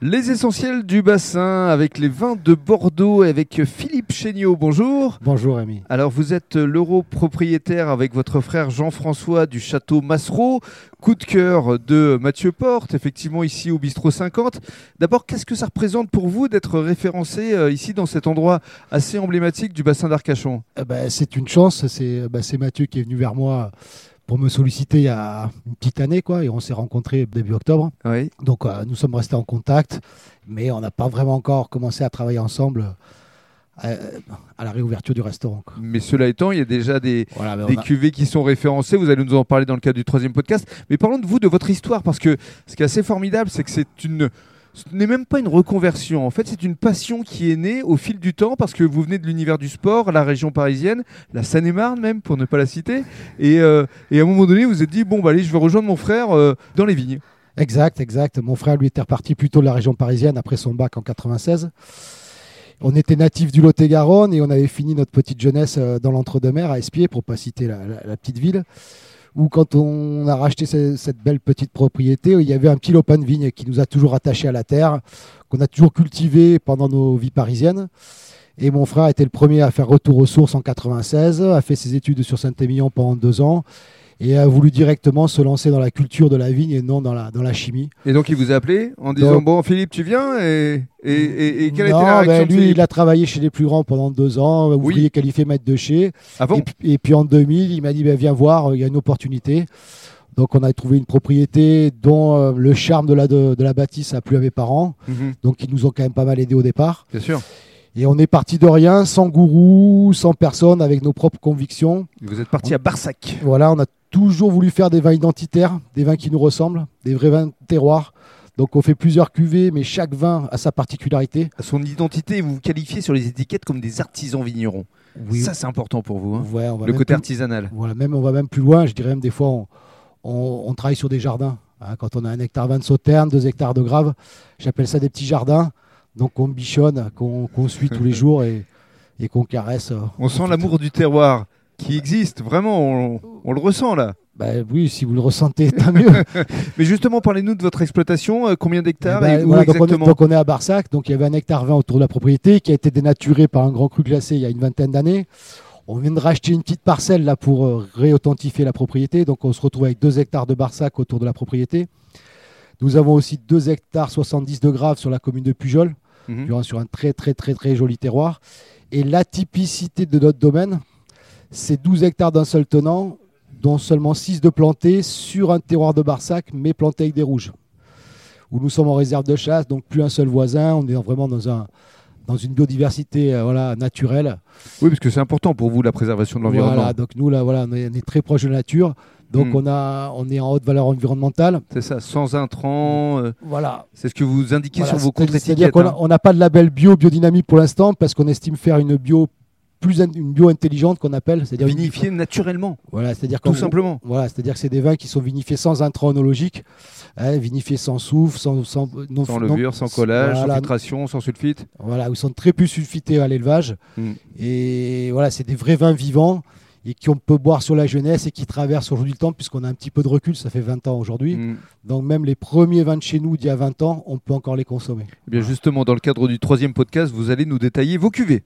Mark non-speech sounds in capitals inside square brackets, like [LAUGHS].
Les essentiels du bassin avec les vins de Bordeaux et avec Philippe Chéniaud. Bonjour. Bonjour Rémi. Alors vous êtes l'euro propriétaire avec votre frère Jean-François du château Massereau. Coup de cœur de Mathieu Porte, effectivement ici au bistrot 50. D'abord, qu'est-ce que ça représente pour vous d'être référencé euh, ici dans cet endroit assez emblématique du bassin d'Arcachon? Eh ben, C'est une chance, c'est ben, Mathieu qui est venu vers moi pour me solliciter il y a une petite année, quoi, et on s'est rencontrés début octobre. Oui. Donc euh, nous sommes restés en contact, mais on n'a pas vraiment encore commencé à travailler ensemble euh, à la réouverture du restaurant. Quoi. Mais cela étant, il y a déjà des, Voilà, des a- cuvées qui sont référencées. Vous allez nous en parler dans le cadre du troisième podcast. Mais parlons de vous, de votre histoire, parce que ce qui est assez formidable, c'est que c'est une. Ce n'est même pas une reconversion. En fait, c'est une passion qui est née au fil du temps parce que vous venez de l'univers du sport, la région parisienne, la Seine-et-Marne même, pour ne pas la citer. Et, euh, à un moment donné, vous vous êtes dit bon, bah, allez, je vais rejoindre mon frère euh, dans les vignes. Exact, exact. Mon frère, lui, était reparti plutôt de la région parisienne après son bac en 96. On était natif du Lot-et-Garonne et on avait fini notre petite jeunesse euh, dans l'entre-deux-mers à Espier, pour pas citer la petite ville, où quand on a racheté ce- cette belle petite propriété, il y avait un petit lopin de vigne qui nous a toujours attachés à la terre, qu'on a toujours cultivé pendant nos vies parisiennes. Et mon frère était le premier à faire retour aux sources en 96, a fait ses études sur Saint-Émilion pendant deux ans et a voulu directement se lancer dans la culture de la vigne et non dans la, dans la chimie. Et donc, il vous a appelé en disant Donc- bon, Philippe, tu viens Et, et, et- et quelle Non, la réaction ben, Lui, il a travaillé chez les plus grands pendant deux ans, ouvrier qualifié maître de chez. Ah bon et, puis- et puis en 2000, il m'a dit ben, Viens voir, il y a une opportunité. Donc on a trouvé une propriété dont euh, le charme de la, de, de la bâtisse a plu à mes parents. Mhm, Donc ils nous ont quand même pas mal aidés au départ. Bien sûr. Et on est parti de rien, sans gourou, sans personne, avec nos propres convictions. Vous êtes parti à Barsac. Voilà, on a toujours voulu faire des vins identitaires, des vins qui nous ressemblent, des vrais vins de terroir. Donc on fait plusieurs cuvées, mais chaque vin a sa particularité. À son identité, vous vous qualifiez sur les étiquettes comme des artisans vignerons. Ça, c'est important pour vous, hein, Ouais, on va le côté plus- artisanal. Voilà, même on va même plus loin. Je dirais même des fois, on, on- on travaille sur des jardins. hein. quand on a un hectare 20 de sauterne, deux hectares de grave, j'appelle ça des petits jardins. Donc on bichonne, qu'on suit tous les [LAUGHS] jours et, et qu'on caresse. euh, On sent l'amour du terroir qui existe, vraiment, on, on le ressent là. Bah oui, si vous le ressentez, [LAUGHS] tant mieux. [LAUGHS] Mais justement, parlez-nous de votre exploitation, euh, combien d'hectares et où voilà, donc, on est, exactement donc on est à Barsac, donc il y avait un hectare 20 autour de la propriété qui a été dénaturé par un grand cru glacé il y a une vingtaine d'années. On vient de racheter une petite parcelle là pour euh, réauthentifier la propriété, donc on se retrouve avec 2 hectares de Barsac autour de la propriété. Nous avons aussi 2 hectares 70 de Grave sur la commune de Pujol, Mhm. sur un- sur un très très très très joli terroir. Et l'atypicité de notre domaine, c'est 12 hectares d'un seul tenant, dont seulement 6 de plantés sur un terroir de Barsac, mais plantés avec des rouges. Où nous sommes en réserve de chasse, donc plus un seul voisin, on est vraiment dans, un, dans une biodiversité euh, voilà, naturelle. Oui, parce que c'est important pour vous, la préservation de l'environnement. Voilà, donc nous, là, voilà, on, est, on est très proche de la nature. Donc Mm. on, a, on est en haute valeur environnementale. C'est ça, sans intrants, euh, Voilà. c'est ce que vous indiquez Voilà, sur vos c'est- C'est-à-dire contre-étiquettes. qu'on hein. n'a pas de label bio, biodynamie pour l'instant, parce qu'on estime faire une bio plus une bio intelligente qu'on appelle, c'est-à-dire une- Vinifié naturellement, Voilà, c'est-à-dire tout simplement. Voilà, c'est-à-dire que c'est des vins qui sont vinifiés sans intrants onologiques, hein, vinifiés sans soufre, sans, sans, non- Sans non- levure, sans collage, sans filtration, sans sulfite. Voilà, ils sont très peu sulfités à l'élevage. Mm. Et voilà, c'est des vrais vins vivants et qu'on peut boire sur la jeunesse et qui traversent aujourd'hui le temps, puisqu'on a un petit peu de recul, ça fait 20 ans aujourd'hui. Mm. Donc même les premiers vins de chez nous d'il y a 20 ans, on peut encore les consommer. Eh bien justement, dans le cadre du troisième podcast, vous allez nous détailler vos cuvées.